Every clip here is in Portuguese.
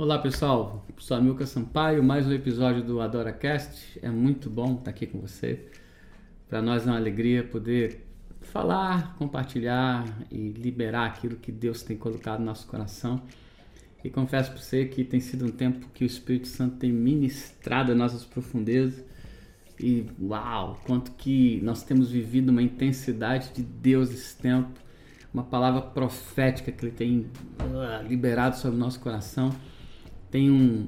Olá pessoal, sou Amilca Sampaio, mais um episódio do AdoraCast. É muito bom estar aqui com você. Para nós é uma alegria poder falar, compartilhar e liberar aquilo que Deus tem colocado no nosso coração. E confesso para você que tem sido um tempo que o Espírito Santo tem ministrado as nossas profundezas. E uau, quanto que nós temos vivido uma intensidade de Deus esse tempo, uma palavra profética que Ele tem uh, liberado sobre o nosso coração tem um,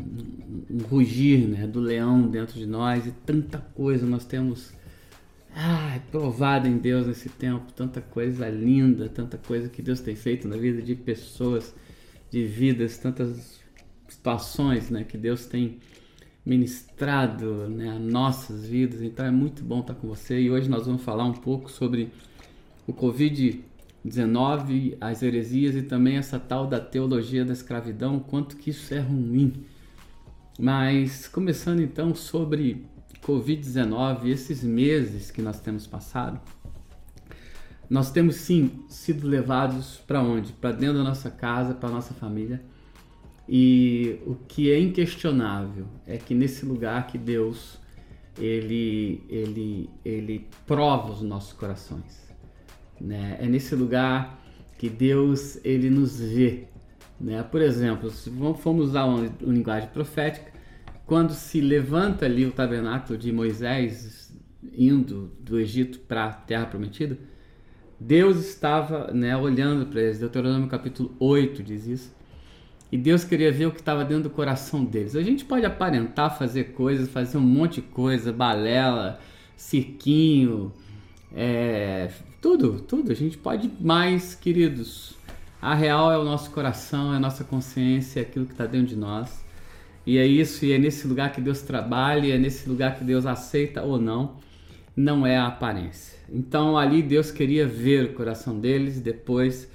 um, rugir né, do leão dentro de nós e tanta coisa nós temos ah, provado em Deus nesse tempo, tanta coisa linda, tanta coisa que Deus tem feito na vida de pessoas, de vidas, tantas situações né, que Deus tem ministrado né, nossas vidas. Então é muito bom estar com você e hoje nós vamos falar um pouco sobre o Covid-19. XIX, as heresias e também essa tal da teologia da escravidão, quanto que isso é ruim. Mas começando então sobre Covid-19, esses meses que nós temos passado, nós temos sim sido levados para onde? Para dentro da nossa casa, para nossa família. E o que é inquestionável é que nesse lugar que Deus ele ele ele prova os nossos corações. Né? É nesse lugar que Deus ele nos vê. Né? Por exemplo, se formos usar uma, uma linguagem profética, quando se levanta ali o tabernáculo de Moisés indo do Egito para a Terra Prometida, Deus estava né, olhando para eles. Deuteronômio capítulo 8 diz isso. E Deus queria ver o que estava dentro do coração deles. A gente pode aparentar fazer coisas, fazer um monte de coisa, balela, cirquinho, é, tudo, tudo. A gente pode mais, queridos. A real é o nosso coração, é a nossa consciência, é aquilo que está dentro de nós. E é isso, e é nesse lugar que Deus trabalha, é nesse lugar que Deus aceita ou não, não é a aparência. Então ali Deus queria ver o coração deles, depois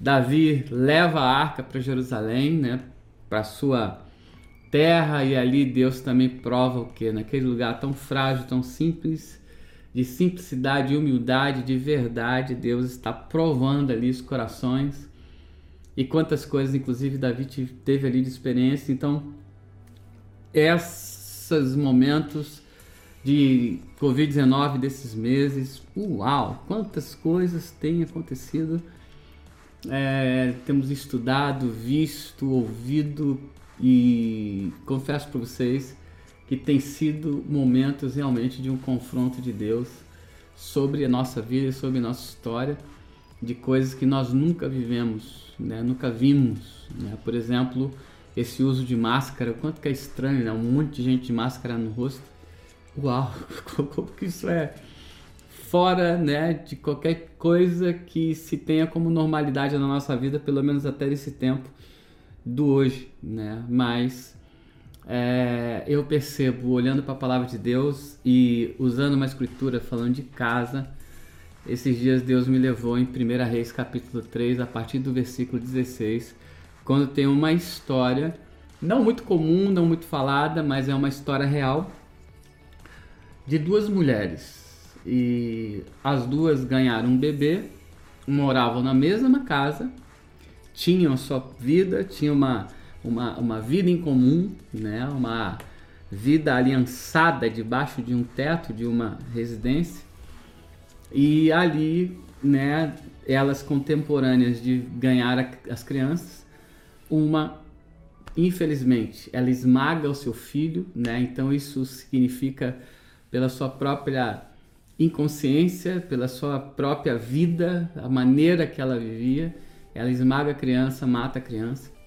Davi leva a arca para Jerusalém, né, para sua terra, e ali Deus também prova o que? Naquele lugar tão frágil, tão simples, de simplicidade, de humildade, de verdade. Deus está provando ali os corações. E quantas coisas, inclusive, Davi teve ali de experiência. Então, esses momentos de Covid-19 desses meses, uau, quantas coisas têm acontecido. É, temos estudado, visto, ouvido e confesso para vocês que tem sido momentos realmente de um confronto de Deus sobre a nossa vida e sobre a nossa história, de coisas que nós nunca vivemos, né? nunca vimos. Né? Por exemplo, esse uso de máscara, quanto que é estranho, né? um monte de gente de máscara no rosto. Uau, como que isso é fora né, de qualquer coisa que se tenha como normalidade na nossa vida, pelo menos até esse tempo do hoje, né? Mas é, eu percebo, olhando para a palavra de Deus e usando uma escritura falando de casa, esses dias Deus me levou em 1 Reis capítulo 3, a partir do versículo 16, quando tem uma história, não muito comum, não muito falada, mas é uma história real, de duas mulheres. E as duas ganharam um bebê, moravam na mesma casa, tinham a sua vida, tinham uma uma, uma vida em comum, né? uma vida aliançada debaixo de um teto de uma residência. E ali, né, elas contemporâneas de ganhar as crianças, uma infelizmente, ela esmaga o seu filho, né? Então isso significa pela sua própria inconsciência, pela sua própria vida, a maneira que ela vivia, ela esmaga a criança, mata a criança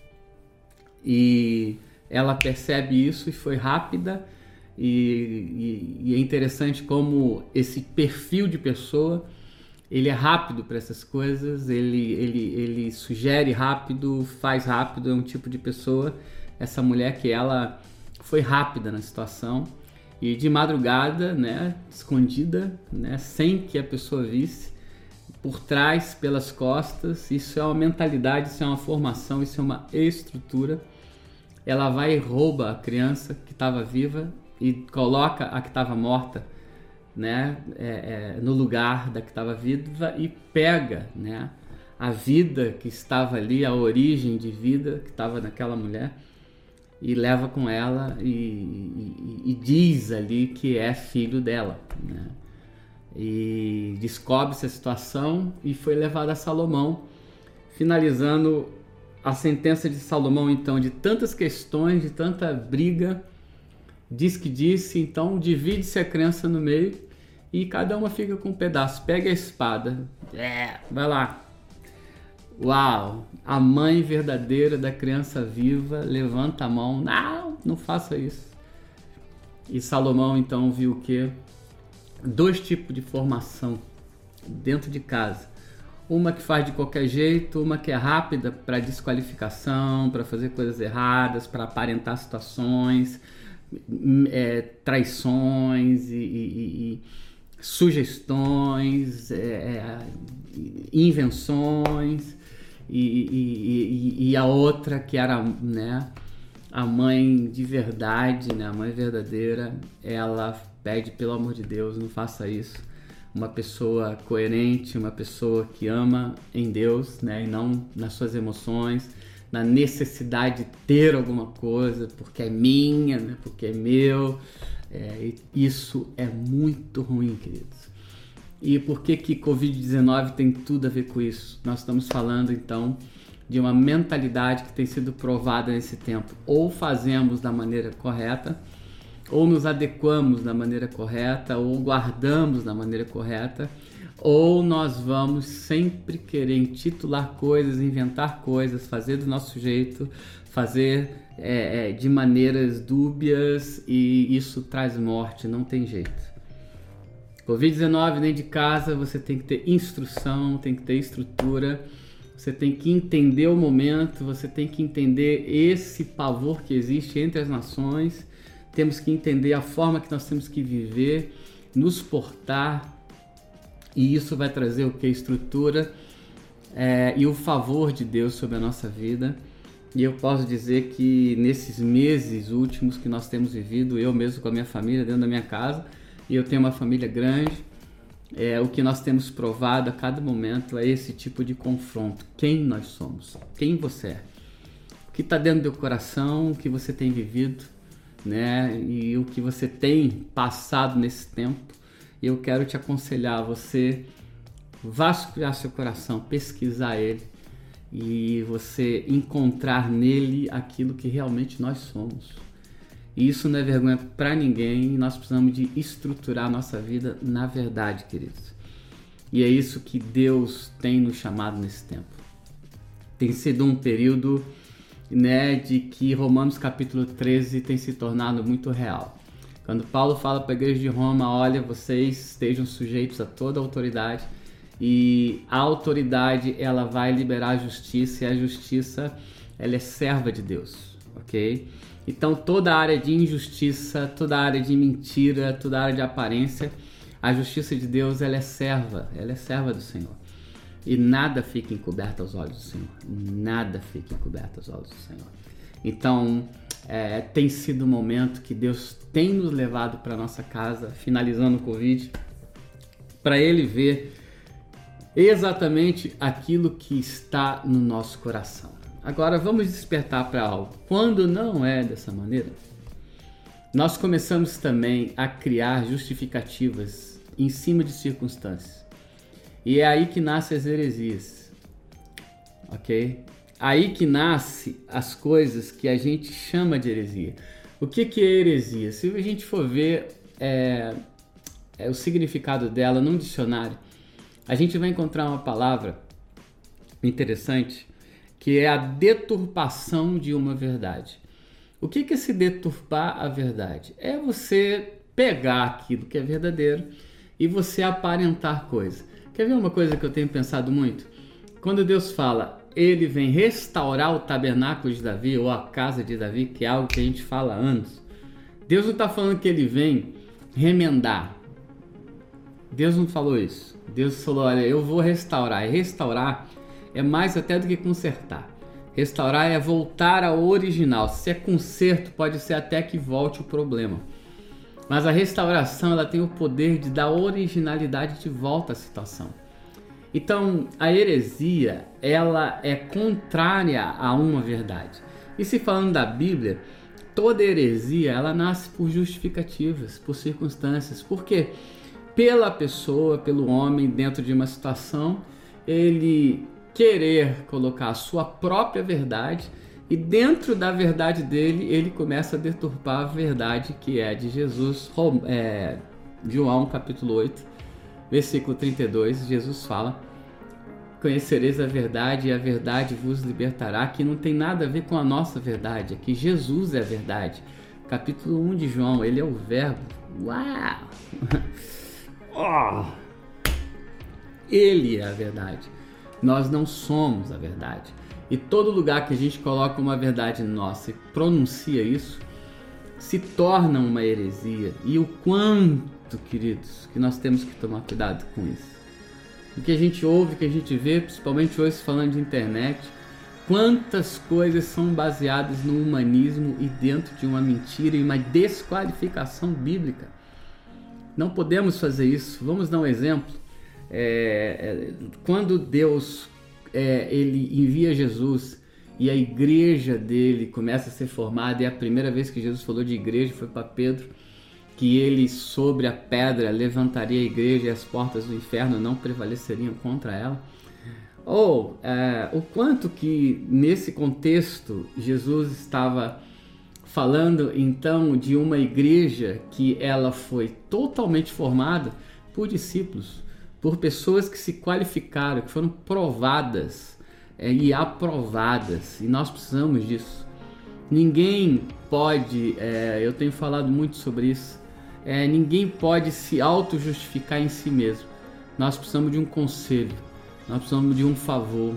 e ela percebe isso e foi rápida. E, e, e é interessante como esse perfil de pessoa ele é rápido para essas coisas, ele, ele, ele sugere rápido, faz rápido, é um tipo de pessoa, essa mulher que ela foi rápida na situação e de madrugada, né, escondida, né, sem que a pessoa visse, por trás, pelas costas, isso é uma mentalidade, isso é uma formação, isso é uma estrutura ela vai e rouba a criança que estava viva e coloca a que estava morta né, é, é, no lugar da que estava viva e pega né, a vida que estava ali, a origem de vida que estava naquela mulher, e leva com ela e, e, e diz ali que é filho dela. Né? E descobre essa situação e foi levado a Salomão, finalizando a sentença de Salomão, então, de tantas questões, de tanta briga, diz que disse, então divide-se a crença no meio e cada uma fica com um pedaço. Pega a espada, é, vai lá. Uau, a mãe verdadeira da criança viva levanta a mão, não, não faça isso. E Salomão então viu que? Dois tipos de formação dentro de casa uma que faz de qualquer jeito, uma que é rápida para desqualificação, para fazer coisas erradas, para aparentar situações, é, traições e, e, e sugestões, é, é invenções, e, e, a outra que era né, a mãe de verdade, né, a mãe verdadeira, ela pede pelo amor de Deus, não faça isso uma pessoa coerente, uma pessoa que ama em Deus, né, e não nas suas emoções, na necessidade de ter alguma coisa, porque é minha, né, porque é meu. É, isso é muito ruim, queridos. E por que que Covid-19 tem tudo a ver com isso? Nós estamos falando então de uma mentalidade que tem sido provada nesse tempo. Ou fazemos da maneira correta, ou nos adequamos da maneira correta, ou guardamos da maneira correta, ou nós vamos sempre querer intitular coisas, inventar coisas, fazer do nosso jeito, fazer é, é, de maneiras dúbias e isso traz morte, não tem jeito. Covid-19 nem de casa, você tem que ter instrução, tem que ter estrutura, você tem que entender o momento, você tem que entender esse pavor que existe entre as nações temos que entender a forma que nós temos que viver, nos portar, e isso vai trazer o que? Estrutura é, e o favor de Deus sobre a nossa vida. E eu posso dizer que nesses meses últimos que nós temos vivido, eu mesmo com a minha família, dentro da minha casa, e eu tenho uma família grande, é, o que nós temos provado a cada momento é esse tipo de confronto. Quem nós somos? Quem você é? O que está dentro do coração? O que você tem vivido? Né? E o que você tem passado nesse tempo. Eu quero te aconselhar você vasculhar seu coração, pesquisar ele e você encontrar nele aquilo que realmente nós somos. E isso não é vergonha para ninguém, nós precisamos de estruturar a nossa vida na verdade, queridos. E é isso que Deus tem nos chamado nesse tempo. Tem sido um período né, de que Romanos capítulo 13 tem se tornado muito real. Quando Paulo fala para a igreja de Roma, olha, vocês estejam sujeitos a toda a autoridade e a autoridade ela vai liberar a justiça e a justiça ela é serva de Deus, ok? Então toda área de injustiça, toda área de mentira, toda área de aparência, a justiça de Deus ela é serva, ela é serva do Senhor. E nada fica encoberto aos olhos do Senhor. Nada fica encoberto aos olhos do Senhor. Então, é, tem sido um momento que Deus tem nos levado para nossa casa, finalizando o Covid, para Ele ver exatamente aquilo que está no nosso coração. Agora, vamos despertar para algo. Quando não é dessa maneira, nós começamos também a criar justificativas em cima de circunstâncias. E é aí que nascem as heresias. Ok? Aí que nasce as coisas que a gente chama de heresia. O que, que é heresia? Se a gente for ver é, é, o significado dela num dicionário, a gente vai encontrar uma palavra interessante que é a deturpação de uma verdade. O que, que é se deturpar a verdade? É você pegar aquilo que é verdadeiro e você aparentar coisa. Quer ver uma coisa que eu tenho pensado muito? Quando Deus fala, ele vem restaurar o tabernáculo de Davi ou a casa de Davi, que é algo que a gente fala há anos. Deus não está falando que ele vem remendar. Deus não falou isso. Deus falou: olha, eu vou restaurar. E restaurar é mais até do que consertar. Restaurar é voltar ao original. Se é conserto, pode ser até que volte o problema. Mas a restauração ela tem o poder de dar originalidade de volta à situação. Então, a heresia, ela é contrária a uma verdade. E se falando da Bíblia, toda heresia, ela nasce por justificativas, por circunstâncias. Por quê? Pela pessoa, pelo homem dentro de uma situação, ele querer colocar a sua própria verdade e dentro da verdade dele, ele começa a deturpar a verdade que é de Jesus. É, João capítulo 8, versículo 32, Jesus fala: Conhecereis a verdade e a verdade vos libertará, que não tem nada a ver com a nossa verdade, é que Jesus é a verdade. Capítulo 1 de João, ele é o Verbo. Uau! oh! Ele é a verdade. Nós não somos a verdade. E todo lugar que a gente coloca uma verdade nossa e pronuncia isso, se torna uma heresia. E o quanto, queridos, que nós temos que tomar cuidado com isso. O que a gente ouve, o que a gente vê, principalmente hoje falando de internet, quantas coisas são baseadas no humanismo e dentro de uma mentira e uma desqualificação bíblica. Não podemos fazer isso. Vamos dar um exemplo. É, é, quando Deus é, ele envia Jesus e a igreja dele começa a ser formada, e a primeira vez que Jesus falou de igreja foi para Pedro, que ele sobre a pedra levantaria a igreja e as portas do inferno não prevaleceriam contra ela. Ou é, o quanto que nesse contexto Jesus estava falando então de uma igreja que ela foi totalmente formada por discípulos por pessoas que se qualificaram, que foram provadas é, e aprovadas, e nós precisamos disso. Ninguém pode, é, eu tenho falado muito sobre isso, é, ninguém pode se auto-justificar em si mesmo. Nós precisamos de um conselho, nós precisamos de um favor.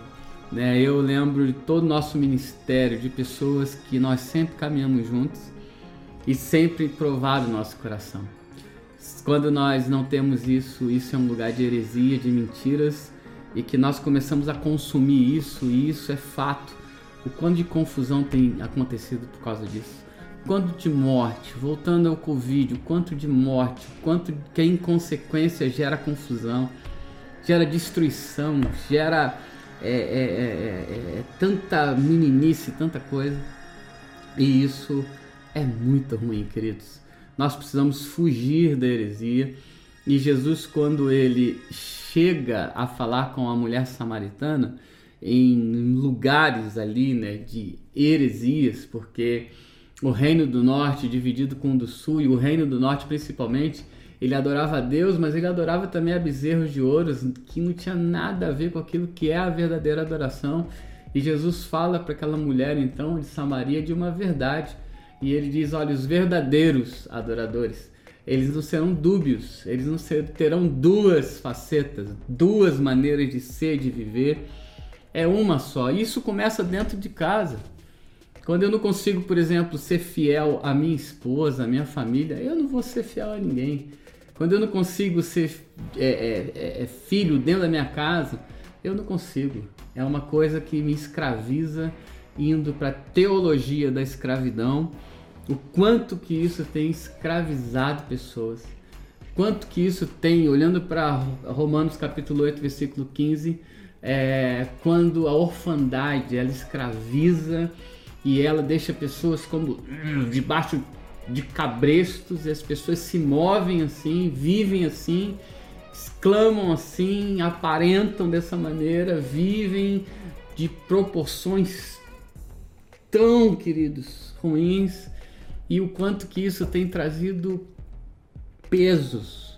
Né? Eu lembro de todo o nosso ministério, de pessoas que nós sempre caminhamos juntos e sempre provaram o nosso coração. Quando nós não temos isso, isso é um lugar de heresia, de mentiras, e que nós começamos a consumir isso, e isso é fato. O quanto de confusão tem acontecido por causa disso. Quanto de morte, voltando ao Covid, o quanto de morte, o quanto que a inconsequência gera confusão, gera destruição, gera é, é, é, é tanta meninice, tanta coisa. E isso é muito ruim, queridos. Nós precisamos fugir da heresia. E Jesus, quando ele chega a falar com a mulher samaritana, em lugares ali né, de heresias, porque o reino do norte dividido com o do sul, e o reino do norte principalmente, ele adorava a Deus, mas ele adorava também a bezerros de ouro, que não tinha nada a ver com aquilo que é a verdadeira adoração. E Jesus fala para aquela mulher, então, de Samaria, de uma verdade. E ele diz: olha, os verdadeiros adoradores, eles não serão dúbios, eles não terão duas facetas, duas maneiras de ser, de viver. É uma só. Isso começa dentro de casa. Quando eu não consigo, por exemplo, ser fiel à minha esposa, à minha família, eu não vou ser fiel a ninguém. Quando eu não consigo ser é, é, é, é filho dentro da minha casa, eu não consigo. É uma coisa que me escraviza, indo para a teologia da escravidão o quanto que isso tem escravizado pessoas, quanto que isso tem, olhando para Romanos capítulo 8, versículo 15, é, quando a orfandade ela escraviza e ela deixa pessoas como hum, debaixo de cabrestos e as pessoas se movem assim, vivem assim, exclamam assim, aparentam dessa maneira, vivem de proporções tão, queridos, ruins e o quanto que isso tem trazido pesos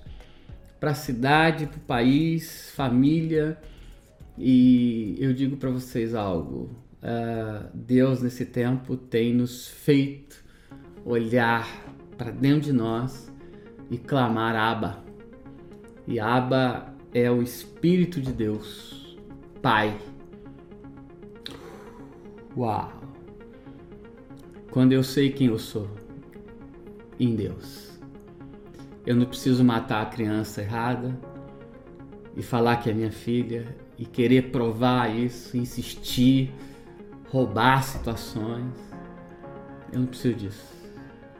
para a cidade, para o país, família. E eu digo para vocês algo: uh, Deus nesse tempo tem nos feito olhar para dentro de nós e clamar Abba. E Abba é o Espírito de Deus, Pai. Uau! Quando eu sei quem eu sou em Deus. Eu não preciso matar a criança errada e falar que é minha filha e querer provar isso, insistir, roubar situações. Eu não preciso disso,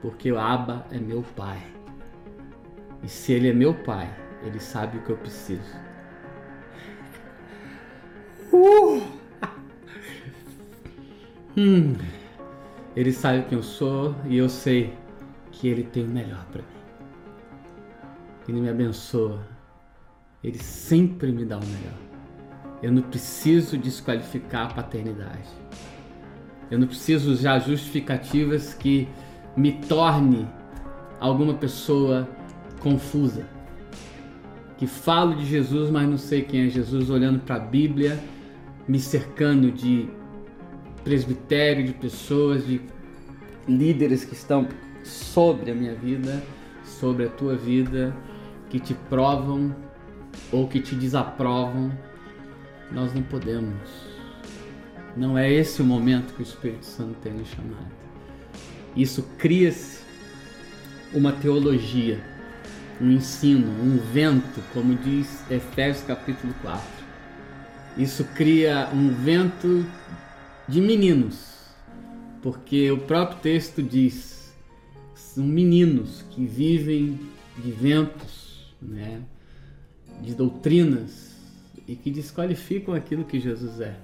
porque o Abba é meu pai. E se ele é meu pai, ele sabe o que eu preciso. Uh! hum. Ele sabe quem eu sou e eu sei que Ele tem o melhor para mim. Ele me abençoa. Ele sempre me dá o melhor. Eu não preciso desqualificar a paternidade. Eu não preciso usar justificativas que me torne alguma pessoa confusa. Que falo de Jesus, mas não sei quem é Jesus, olhando para a Bíblia, me cercando de presbitério, de pessoas, de líderes que estão sobre a minha vida, sobre a tua vida, que te provam ou que te desaprovam. Nós não podemos. Não é esse o momento que o Espírito Santo tem nos chamado. Isso cria-se uma teologia, um ensino, um vento, como diz Efésios capítulo 4. Isso cria um vento de meninos, porque o próprio texto diz: são meninos que vivem de ventos, né, de doutrinas e que desqualificam aquilo que Jesus é.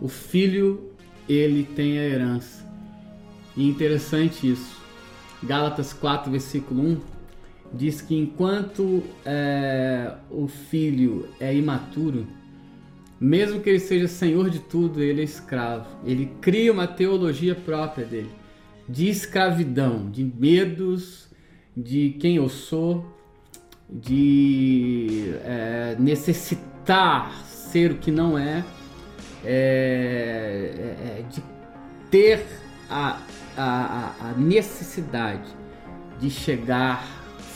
O filho, ele tem a herança. E interessante isso. Gálatas 4, versículo 1 diz que enquanto é, o filho é imaturo, mesmo que ele seja senhor de tudo, ele é escravo. Ele cria uma teologia própria dele, de escravidão, de medos, de quem eu sou, de é, necessitar ser o que não é, é, é, é de ter a, a, a necessidade de chegar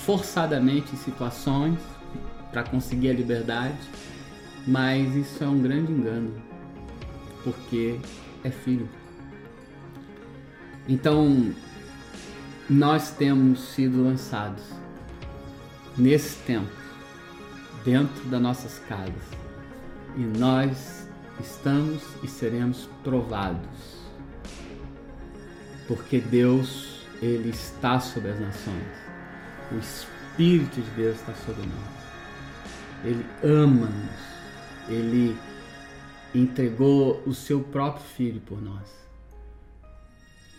forçadamente em situações para conseguir a liberdade, mas isso é um grande engano, porque é filho. Então, nós temos sido lançados nesse tempo dentro das nossas casas. E nós estamos e seremos provados porque Deus ele está sobre as nações. O Espírito de Deus está sobre nós. Ele ama-nos ele entregou o seu próprio filho por nós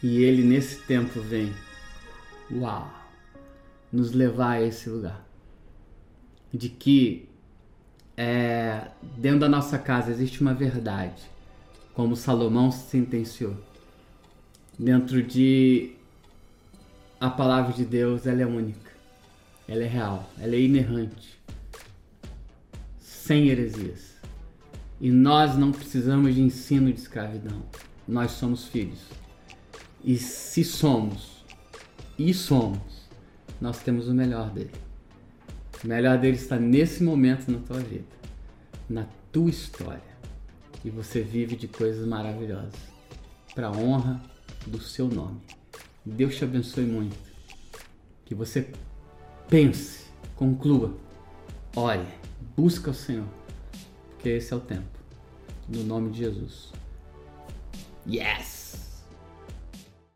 e ele nesse tempo vem uau nos levar a esse lugar de que é, dentro da nossa casa existe uma verdade, como Salomão sentenciou. Dentro de a palavra de Deus, ela é única, ela é real, ela é inerrante, sem heresias. E nós não precisamos de ensino de escravidão. Nós somos filhos. E se somos, e somos, nós temos o melhor dele. O melhor dele está nesse momento na tua vida, na tua história. E você vive de coisas maravilhosas para honra do seu nome. Deus te abençoe muito. Que você pense, conclua, ore, busca o Senhor, porque esse é o tempo. No nome de Jesus. Yes!